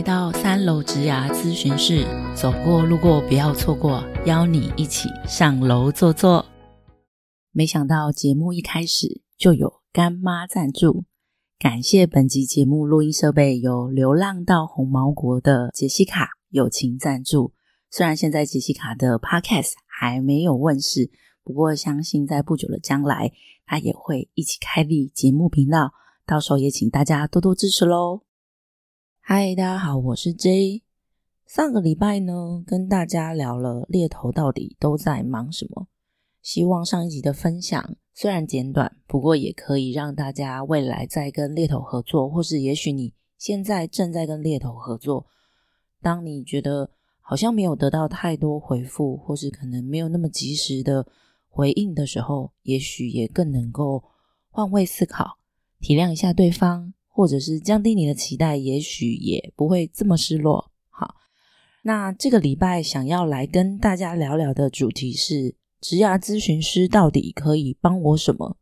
来到三楼植牙咨询室，走过路过不要错过，邀你一起上楼坐坐。没想到节目一开始就有干妈赞助，感谢本集节目录音设备由流浪到红毛国的杰西卡友情赞助。虽然现在杰西卡的 Podcast 还没有问世，不过相信在不久的将来，他也会一起开立节目频道，到时候也请大家多多支持喽。嗨，大家好，我是 J。上个礼拜呢，跟大家聊了猎头到底都在忙什么。希望上一集的分享虽然简短，不过也可以让大家未来在跟猎头合作，或是也许你现在正在跟猎头合作，当你觉得好像没有得到太多回复，或是可能没有那么及时的回应的时候，也许也更能够换位思考，体谅一下对方。或者是降低你的期待，也许也不会这么失落。好，那这个礼拜想要来跟大家聊聊的主题是：职涯咨询师到底可以帮我什么？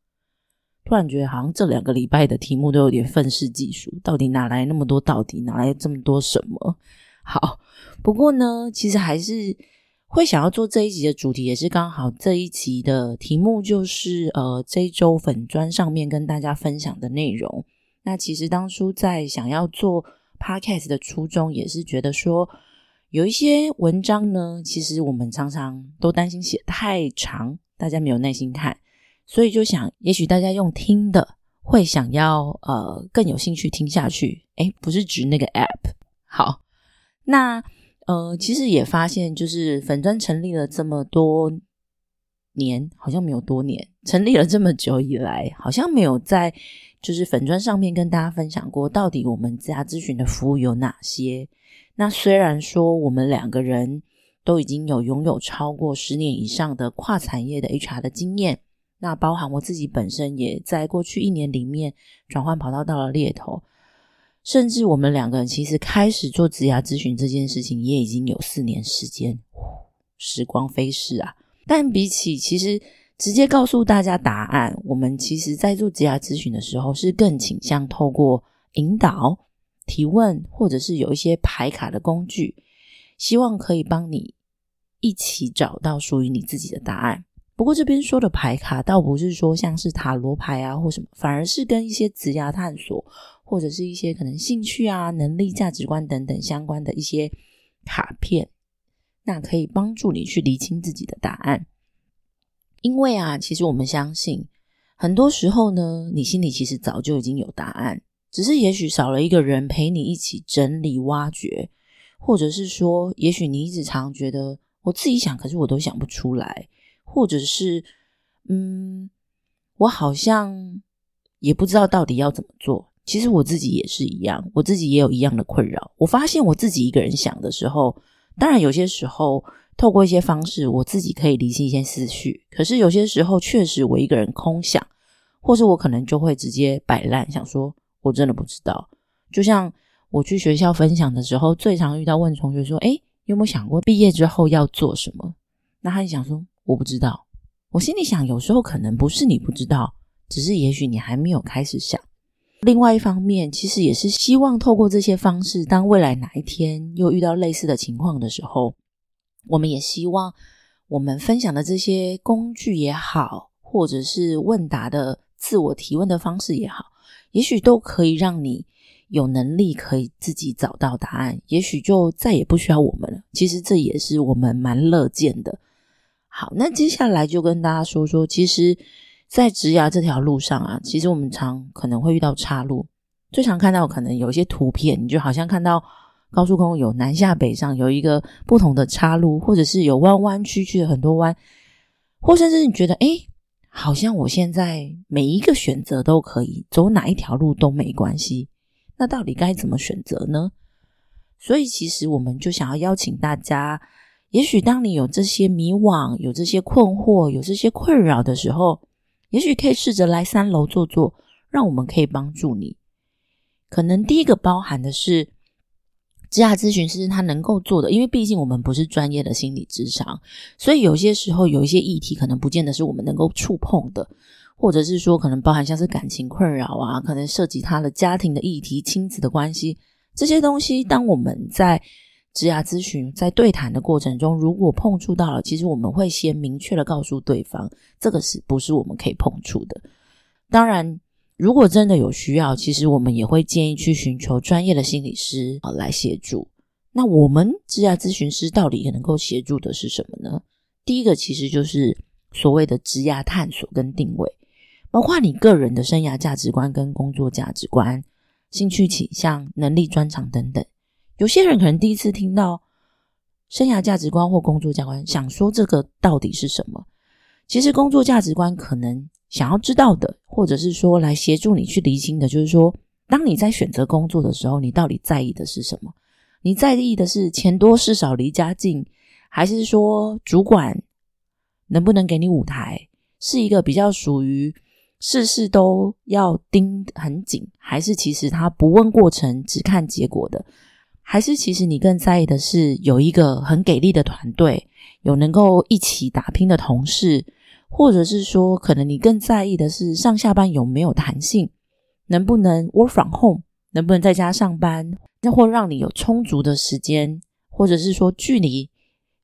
突然觉得好像这两个礼拜的题目都有点愤世嫉俗，到底哪来那么多？到底哪来这么多什么？好，不过呢，其实还是会想要做这一集的主题，也是刚好这一集的题目就是呃，这一周粉砖上面跟大家分享的内容。那其实当初在想要做 podcast 的初衷，也是觉得说有一些文章呢，其实我们常常都担心写太长，大家没有耐心看，所以就想，也许大家用听的会想要呃更有兴趣听下去。诶，不是指那个 app。好，那呃其实也发现，就是粉砖成立了这么多年，好像没有多年，成立了这么久以来，好像没有在。就是粉砖上面跟大家分享过，到底我们家咨询的服务有哪些？那虽然说我们两个人都已经有拥有超过十年以上的跨产业的 HR 的经验，那包含我自己本身也在过去一年里面转换跑道到了猎头，甚至我们两个人其实开始做职涯咨询这件事情也已经有四年时间，时光飞逝啊！但比起其实。直接告诉大家答案。我们其实，在做职业咨询的时候，是更倾向透过引导、提问，或者是有一些牌卡的工具，希望可以帮你一起找到属于你自己的答案。不过，这边说的牌卡，倒不是说像是塔罗牌啊或什么，反而是跟一些职业探索，或者是一些可能兴趣啊、能力、价值观等等相关的一些卡片，那可以帮助你去厘清自己的答案。因为啊，其实我们相信，很多时候呢，你心里其实早就已经有答案，只是也许少了一个人陪你一起整理、挖掘，或者是说，也许你一直常觉得我自己想，可是我都想不出来，或者是，嗯，我好像也不知道到底要怎么做。其实我自己也是一样，我自己也有一样的困扰。我发现我自己一个人想的时候，当然有些时候。透过一些方式，我自己可以理清一些思绪。可是有些时候，确实我一个人空想，或者我可能就会直接摆烂，想说我真的不知道。就像我去学校分享的时候，最常遇到问同学说：“哎，有没有想过毕业之后要做什么？”那他就想说：“我不知道。”我心里想，有时候可能不是你不知道，只是也许你还没有开始想。另外一方面，其实也是希望透过这些方式，当未来哪一天又遇到类似的情况的时候。我们也希望我们分享的这些工具也好，或者是问答的自我提问的方式也好，也许都可以让你有能力可以自己找到答案，也许就再也不需要我们了。其实这也是我们蛮乐见的。好，那接下来就跟大家说说，其实，在职涯这条路上啊，其实我们常可能会遇到岔路，最常看到可能有一些图片，你就好像看到。高速公路有南下北上，有一个不同的岔路，或者是有弯弯曲曲的很多弯，或甚至你觉得，哎，好像我现在每一个选择都可以走哪一条路都没关系，那到底该怎么选择呢？所以，其实我们就想要邀请大家，也许当你有这些迷惘、有这些困惑、有这些困扰的时候，也许可以试着来三楼坐坐，让我们可以帮助你。可能第一个包含的是。职涯咨询师他能够做的，因为毕竟我们不是专业的心理智商，所以有些时候有一些议题可能不见得是我们能够触碰的，或者是说可能包含像是感情困扰啊，可能涉及他的家庭的议题、亲子的关系，这些东西，当我们在职涯咨询在对谈的过程中，如果碰触到了，其实我们会先明确的告诉对方，这个是不是我们可以碰触的。当然，如果真的有需要，其实我们也会建议去寻求专业的心理师啊来协助。那我们职涯咨询师到底能够协助的是什么呢？第一个其实就是所谓的职涯探索跟定位，包括你个人的生涯价值观跟工作价值观。兴趣倾向、能力专长等等，有些人可能第一次听到生涯价值观或工作价值观，想说这个到底是什么？其实工作价值观可能想要知道的，或者是说来协助你去厘清的，就是说，当你在选择工作的时候，你到底在意的是什么？你在意的是钱多事少、离家近，还是说主管能不能给你舞台？是一个比较属于。事事都要盯很紧，还是其实他不问过程只看结果的？还是其实你更在意的是有一个很给力的团队，有能够一起打拼的同事，或者是说可能你更在意的是上下班有没有弹性，能不能 work from home，能不能在家上班，那或让你有充足的时间，或者是说距离。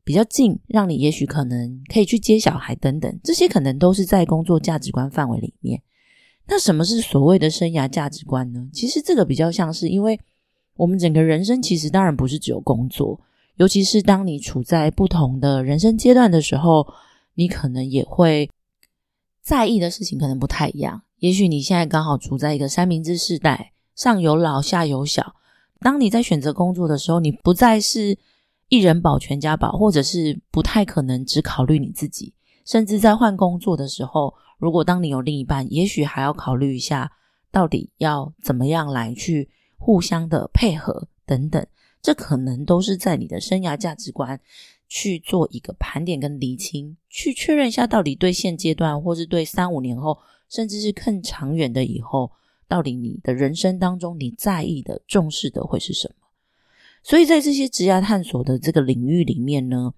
比较近，让你也许可能可以去接小孩等等，这些可能都是在工作价值观范围里面。那什么是所谓的生涯价值观呢？其实这个比较像是，因为我们整个人生其实当然不是只有工作，尤其是当你处在不同的人生阶段的时候，你可能也会在意的事情可能不太一样。也许你现在刚好处在一个三明治世代，上有老下有小，当你在选择工作的时候，你不再是。一人保全家保，或者是不太可能只考虑你自己，甚至在换工作的时候，如果当你有另一半，也许还要考虑一下，到底要怎么样来去互相的配合等等，这可能都是在你的生涯价值观去做一个盘点跟厘清，去确认一下到底对现阶段，或是对三五年后，甚至是更长远的以后，到底你的人生当中你在意的、重视的会是什么。所以在这些职涯探索的这个领域里面呢，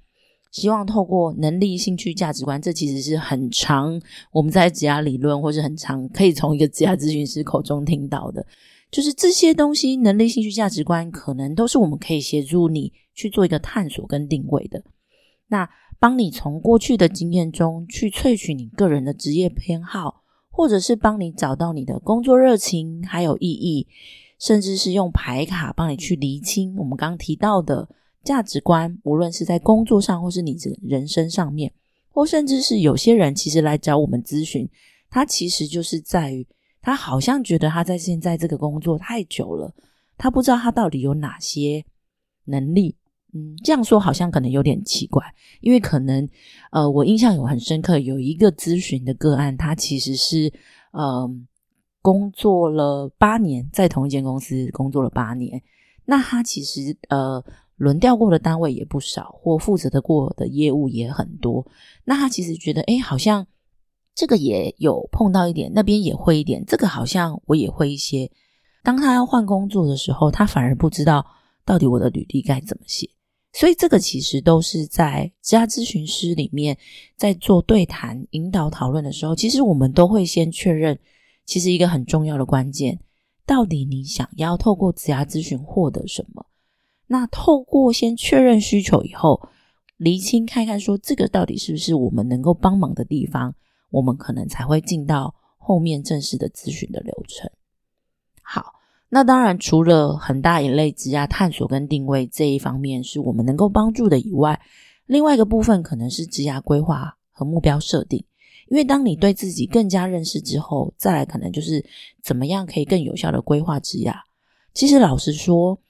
希望透过能力、兴趣、价值观，这其实是很长我们在职涯理论或是很长可以从一个职涯咨询师口中听到的，就是这些东西，能力、兴趣、价值观，可能都是我们可以协助你去做一个探索跟定位的。那帮你从过去的经验中去萃取你个人的职业偏好，或者是帮你找到你的工作热情还有意义。甚至是用牌卡帮你去厘清我们刚刚提到的价值观，无论是在工作上，或是你的人生上面，或甚至是有些人其实来找我们咨询，他其实就是在于他好像觉得他在现在这个工作太久了，他不知道他到底有哪些能力。嗯，这样说好像可能有点奇怪，因为可能呃，我印象有很深刻，有一个咨询的个案，他其实是嗯。工作了八年，在同一间公司工作了八年，那他其实呃轮调过的单位也不少，或负责的过的业务也很多。那他其实觉得，哎，好像这个也有碰到一点，那边也会一点，这个好像我也会一些。当他要换工作的时候，他反而不知道到底我的履历该怎么写。所以这个其实都是在职涯咨询师里面在做对谈、引导讨论的时候，其实我们都会先确认。其实一个很重要的关键，到底你想要透过职涯咨询获得什么？那透过先确认需求以后，厘清看看说这个到底是不是我们能够帮忙的地方，我们可能才会进到后面正式的咨询的流程。好，那当然除了很大一类职涯探索跟定位这一方面是我们能够帮助的以外，另外一个部分可能是职涯规划和目标设定。因为当你对自己更加认识之后，再来可能就是怎么样可以更有效的规划职涯。其实老实说，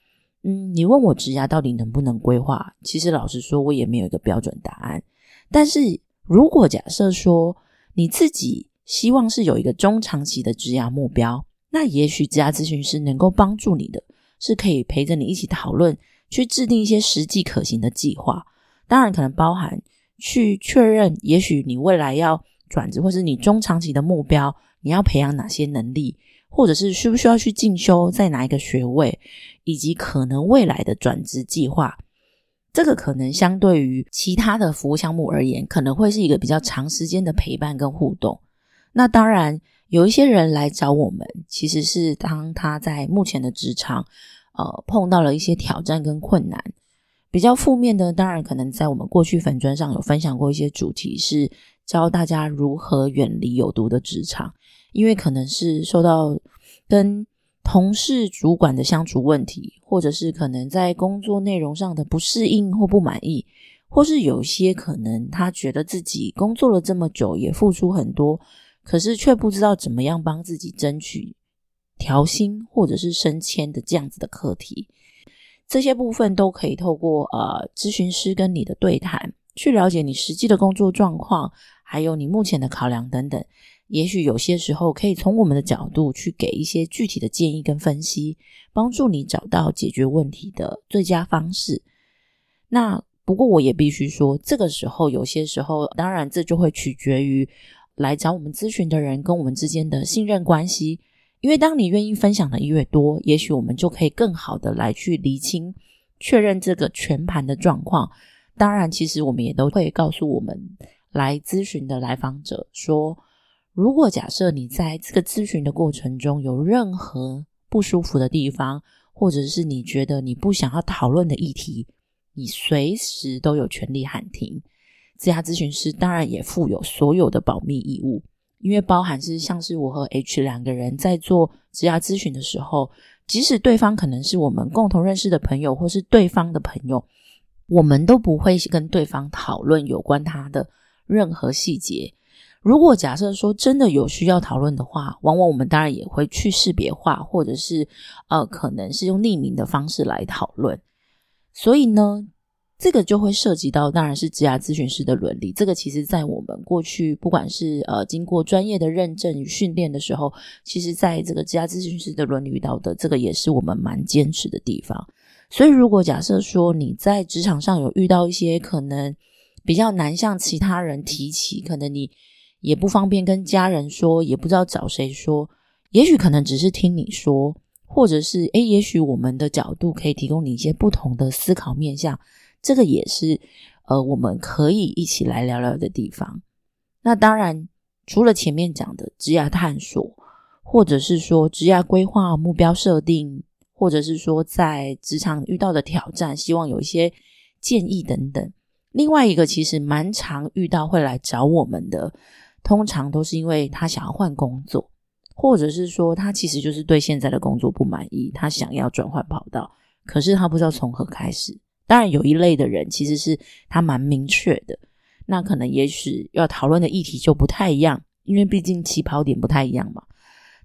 嗯，你问我职涯到底能不能规划，其实老实说，我也没有一个标准答案。但是如果假设说你自己希望是有一个中长期的职涯目标，那也许职涯咨询师能够帮助你的，是可以陪着你一起讨论，去制定一些实际可行的计划。当然，可能包含去确认，也许你未来要。转职，或是你中长期的目标，你要培养哪些能力，或者是需不需要去进修，在哪一个学位，以及可能未来的转职计划，这个可能相对于其他的服务项目而言，可能会是一个比较长时间的陪伴跟互动。那当然，有一些人来找我们，其实是当他在目前的职场，呃碰到了一些挑战跟困难。比较负面的，当然可能在我们过去粉砖上有分享过一些主题，是教大家如何远离有毒的职场，因为可能是受到跟同事、主管的相处问题，或者是可能在工作内容上的不适应或不满意，或是有些可能他觉得自己工作了这么久，也付出很多，可是却不知道怎么样帮自己争取调薪或者是升迁的这样子的课题。这些部分都可以透过呃咨询师跟你的对谈，去了解你实际的工作状况，还有你目前的考量等等。也许有些时候可以从我们的角度去给一些具体的建议跟分析，帮助你找到解决问题的最佳方式。那不过我也必须说，这个时候有些时候，当然这就会取决于来找我们咨询的人跟我们之间的信任关系。因为当你愿意分享的越多，也许我们就可以更好的来去厘清、确认这个全盘的状况。当然，其实我们也都会告诉我们来咨询的来访者说，如果假设你在这个咨询的过程中有任何不舒服的地方，或者是你觉得你不想要讨论的议题，你随时都有权利喊停。这家咨询师当然也负有所有的保密义务。因为包含是像是我和 H 两个人在做职涯咨询的时候，即使对方可能是我们共同认识的朋友，或是对方的朋友，我们都不会跟对方讨论有关他的任何细节。如果假设说真的有需要讨论的话，往往我们当然也会去识别化，或者是呃，可能是用匿名的方式来讨论。所以呢。这个就会涉及到，当然是职涯咨询师的伦理。这个其实，在我们过去不管是呃经过专业的认证与训练的时候，其实在这个职涯咨询师的伦理道德，这个也是我们蛮坚持的地方。所以，如果假设说你在职场上有遇到一些可能比较难向其他人提起，可能你也不方便跟家人说，也不知道找谁说，也许可能只是听你说，或者是诶，也许我们的角度可以提供你一些不同的思考面向。这个也是，呃，我们可以一起来聊聊的地方。那当然，除了前面讲的职业探索，或者是说职业规划、目标设定，或者是说在职场遇到的挑战，希望有一些建议等等。另外一个其实蛮常遇到会来找我们的，通常都是因为他想要换工作，或者是说他其实就是对现在的工作不满意，他想要转换跑道，可是他不知道从何开始。当然，有一类的人其实是他蛮明确的，那可能也许要讨论的议题就不太一样，因为毕竟起跑点不太一样嘛。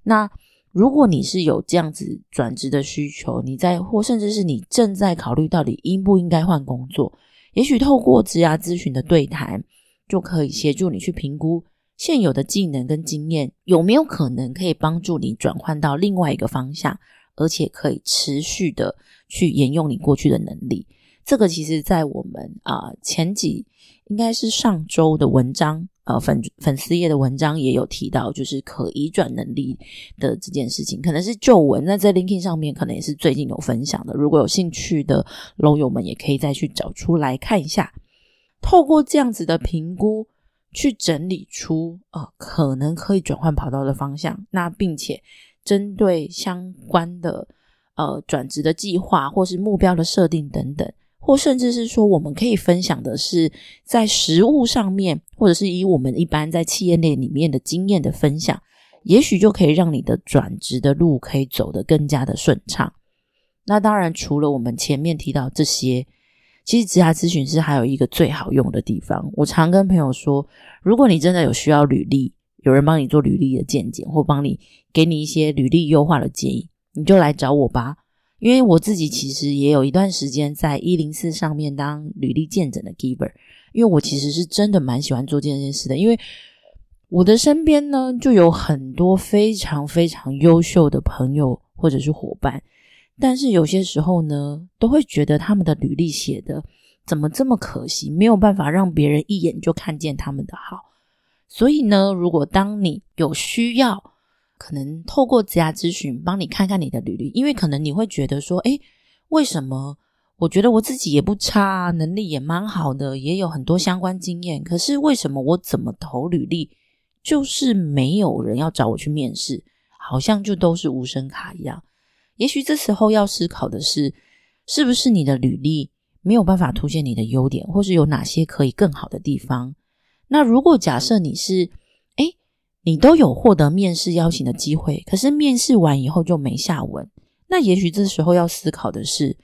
那如果你是有这样子转职的需求，你在或甚至是你正在考虑到底应不应该换工作，也许透过职涯咨询的对谈，就可以协助你去评估现有的技能跟经验有没有可能可以帮助你转换到另外一个方向，而且可以持续的去沿用你过去的能力。这个其实，在我们啊前几应该是上周的文章，呃粉粉丝页的文章也有提到，就是可移转能力的这件事情，可能是旧文。那在 LinkedIn 上面，可能也是最近有分享的。如果有兴趣的楼友们，也可以再去找出来看一下。透过这样子的评估，去整理出呃可能可以转换跑道的方向，那并且针对相关的呃转职的计划或是目标的设定等等。或甚至是说，我们可以分享的是在实物上面，或者是以我们一般在企业内里面的经验的分享，也许就可以让你的转职的路可以走得更加的顺畅。那当然，除了我们前面提到这些，其实职涯咨询师还有一个最好用的地方。我常跟朋友说，如果你真的有需要履历，有人帮你做履历的见解，或帮你给你一些履历优化的建议，你就来找我吧。因为我自己其实也有一段时间在一零四上面当履历见证的 giver，因为我其实是真的蛮喜欢做这件事的。因为我的身边呢，就有很多非常非常优秀的朋友或者是伙伴，但是有些时候呢，都会觉得他们的履历写的怎么这么可惜，没有办法让别人一眼就看见他们的好。所以呢，如果当你有需要，可能透过职涯咨询帮你看看你的履历，因为可能你会觉得说，诶，为什么我觉得我自己也不差，能力也蛮好的，也有很多相关经验，可是为什么我怎么投履历就是没有人要找我去面试，好像就都是无声卡一样？也许这时候要思考的是，是不是你的履历没有办法凸显你的优点，或是有哪些可以更好的地方？那如果假设你是，哎，你都有获得面试邀请的机会，可是面试完以后就没下文，那也许这时候要思考的是，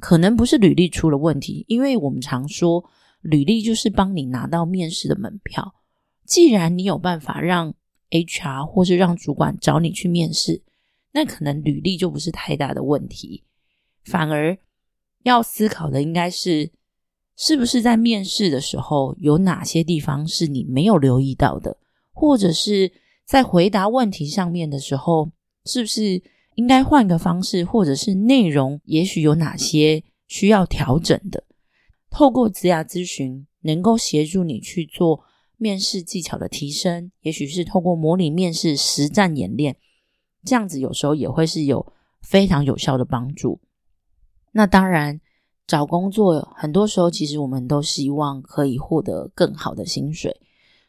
可能不是履历出了问题，因为我们常说，履历就是帮你拿到面试的门票。既然你有办法让 HR 或是让主管找你去面试，那可能履历就不是太大的问题。反而要思考的应该是，是不是在面试的时候有哪些地方是你没有留意到的，或者是在回答问题上面的时候，是不是应该换个方式，或者是内容也许有哪些需要调整的？透过职涯咨询，能够协助你去做。面试技巧的提升，也许是透过模拟面试、实战演练，这样子有时候也会是有非常有效的帮助。那当然，找工作很多时候，其实我们都希望可以获得更好的薪水。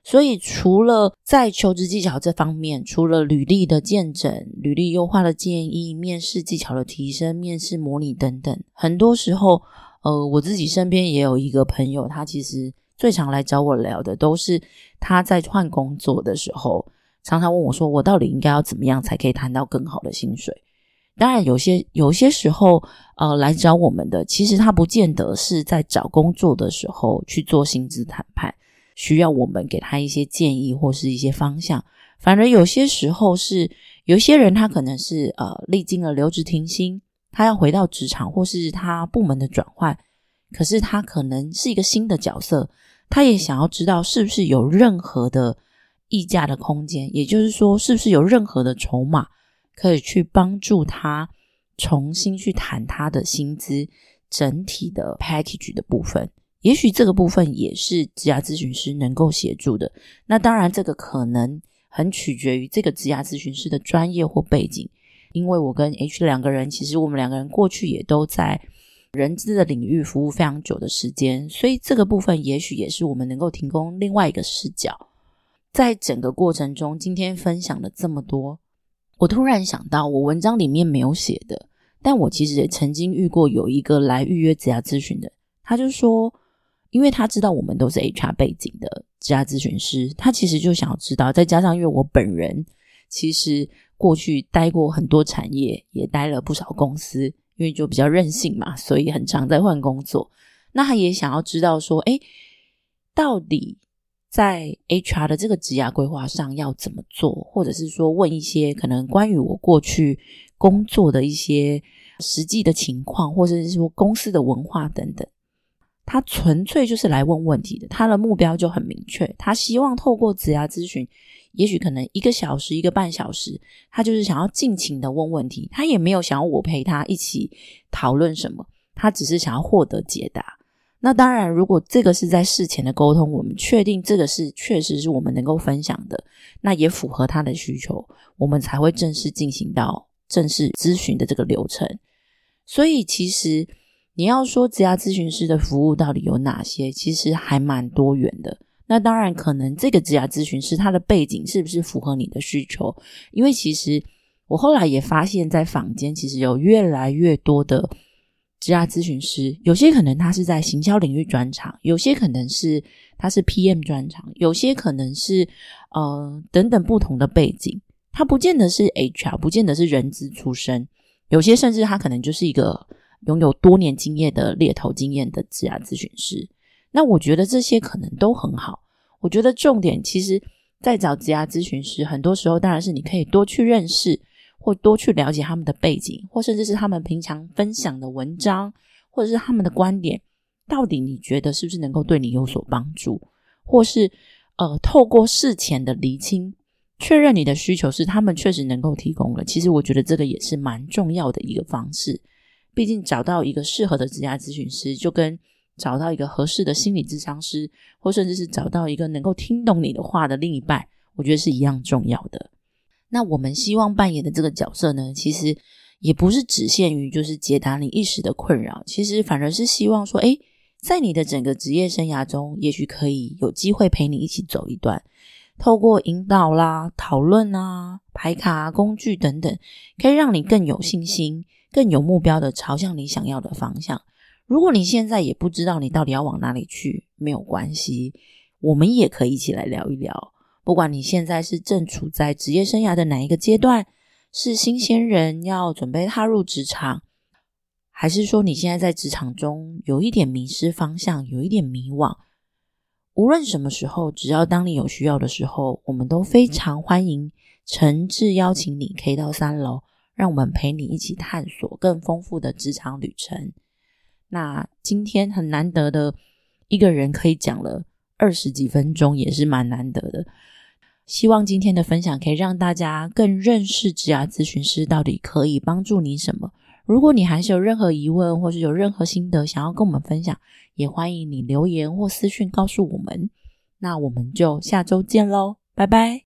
所以，除了在求职技巧这方面，除了履历的见证、履历优化的建议、面试技巧的提升、面试模拟等等，很多时候，呃，我自己身边也有一个朋友，他其实。最常来找我聊的都是他在换工作的时候，常常问我说：“我到底应该要怎么样才可以谈到更好的薪水？”当然，有些有些时候，呃，来找我们的，其实他不见得是在找工作的时候去做薪资谈判，需要我们给他一些建议或是一些方向。反而有些时候是有些人，他可能是呃历经了留职停薪，他要回到职场或是他部门的转换，可是他可能是一个新的角色。他也想要知道是不是有任何的溢价的空间，也就是说，是不是有任何的筹码可以去帮助他重新去谈他的薪资整体的 package 的部分。也许这个部分也是职涯咨询师能够协助的。那当然，这个可能很取决于这个职涯咨询师的专业或背景。因为我跟 H 两个人，其实我们两个人过去也都在。人资的领域服务非常久的时间，所以这个部分也许也是我们能够提供另外一个视角。在整个过程中，今天分享了这么多，我突然想到，我文章里面没有写的，但我其实也曾经遇过有一个来预约职涯咨询的，他就说，因为他知道我们都是 HR 背景的职涯咨询师，他其实就想要知道，再加上因为我本人其实过去待过很多产业，也待了不少公司。因为就比较任性嘛，所以很常在换工作。那他也想要知道说，哎，到底在 HR 的这个职涯规划上要怎么做，或者是说问一些可能关于我过去工作的一些实际的情况，或者是说公司的文化等等。他纯粹就是来问问题的，他的目标就很明确，他希望透过职涯咨询。也许可能一个小时、一个半小时，他就是想要尽情的问问题，他也没有想要我陪他一起讨论什么，他只是想要获得解答。那当然，如果这个是在事前的沟通，我们确定这个是确实是我们能够分享的，那也符合他的需求，我们才会正式进行到正式咨询的这个流程。所以，其实你要说职涯咨询师的服务到底有哪些，其实还蛮多元的。那当然，可能这个职涯咨询师他的背景是不是符合你的需求？因为其实我后来也发现，在坊间其实有越来越多的职涯咨询师，有些可能他是在行销领域专长，有些可能是他是 PM 专长，有些可能是呃等等不同的背景，他不见得是 HR，不见得是人资出身，有些甚至他可能就是一个拥有多年经验的猎头经验的职涯咨询师。那我觉得这些可能都很好。我觉得重点其实，在找职涯咨询师，很多时候当然是你可以多去认识，或多去了解他们的背景，或甚至是他们平常分享的文章，或者是他们的观点，到底你觉得是不是能够对你有所帮助，或是呃，透过事前的厘清，确认你的需求是他们确实能够提供了。其实我觉得这个也是蛮重要的一个方式。毕竟找到一个适合的职涯咨询师，就跟找到一个合适的心理智商师，或甚至是找到一个能够听懂你的话的另一半，我觉得是一样重要的。那我们希望扮演的这个角色呢，其实也不是只限于就是解答你一时的困扰，其实反而是希望说，诶，在你的整个职业生涯中，也许可以有机会陪你一起走一段，透过引导啦、讨论啊、排卡工具等等，可以让你更有信心，更有目标的朝向你想要的方向。如果你现在也不知道你到底要往哪里去，没有关系，我们也可以一起来聊一聊。不管你现在是正处在职业生涯的哪一个阶段，是新鲜人要准备踏入职场，还是说你现在在职场中有一点迷失方向，有一点迷惘，无论什么时候，只要当你有需要的时候，我们都非常欢迎，诚挚邀请你可以到三楼。让我们陪你一起探索更丰富的职场旅程。那今天很难得的一个人可以讲了二十几分钟，也是蛮难得的。希望今天的分享可以让大家更认识职涯咨询师到底可以帮助你什么。如果你还是有任何疑问，或是有任何心得想要跟我们分享，也欢迎你留言或私讯告诉我们。那我们就下周见喽，拜拜。